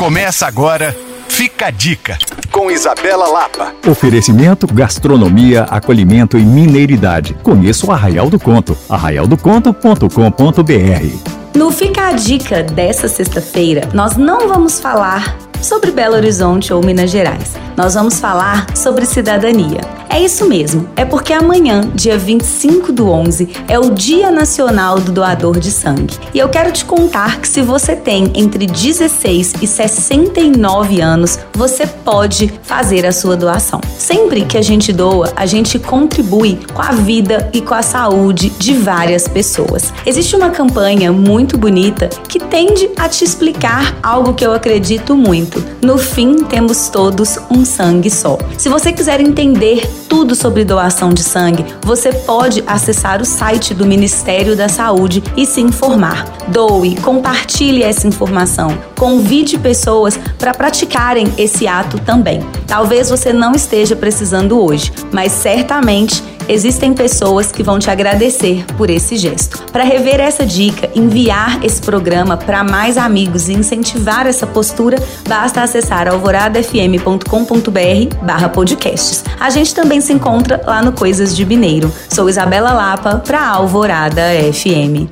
Começa agora, fica a dica, com Isabela Lapa. Oferecimento, gastronomia, acolhimento e mineiridade. Conheça o Arraial do Conto, arraialdoconto.com.br. No Fica a Dica dessa sexta-feira, nós não vamos falar sobre Belo Horizonte ou Minas Gerais. Nós vamos falar sobre cidadania. É isso mesmo, é porque amanhã, dia 25 do 11, é o Dia Nacional do Doador de Sangue. E eu quero te contar que se você tem entre 16 e 69 anos, você pode fazer a sua doação. Sempre que a gente doa, a gente contribui com a vida e com a saúde de várias pessoas. Existe uma campanha muito bonita que tende a te explicar algo que eu acredito muito. No fim, temos todos um sangue só. Se você quiser entender tudo sobre doação de sangue, você pode acessar o site do Ministério da Saúde e se informar. Doe, compartilhe essa informação, convide pessoas para praticarem esse ato também. Talvez você não esteja precisando hoje, mas certamente existem pessoas que vão te agradecer por esse gesto. Para rever essa dica, enviar esse programa para mais amigos e incentivar essa postura, basta acessar alvoradafm.com.br/podcasts. A gente também se encontra lá no Coisas de Mineiro. Sou Isabela Lapa para Alvorada FM.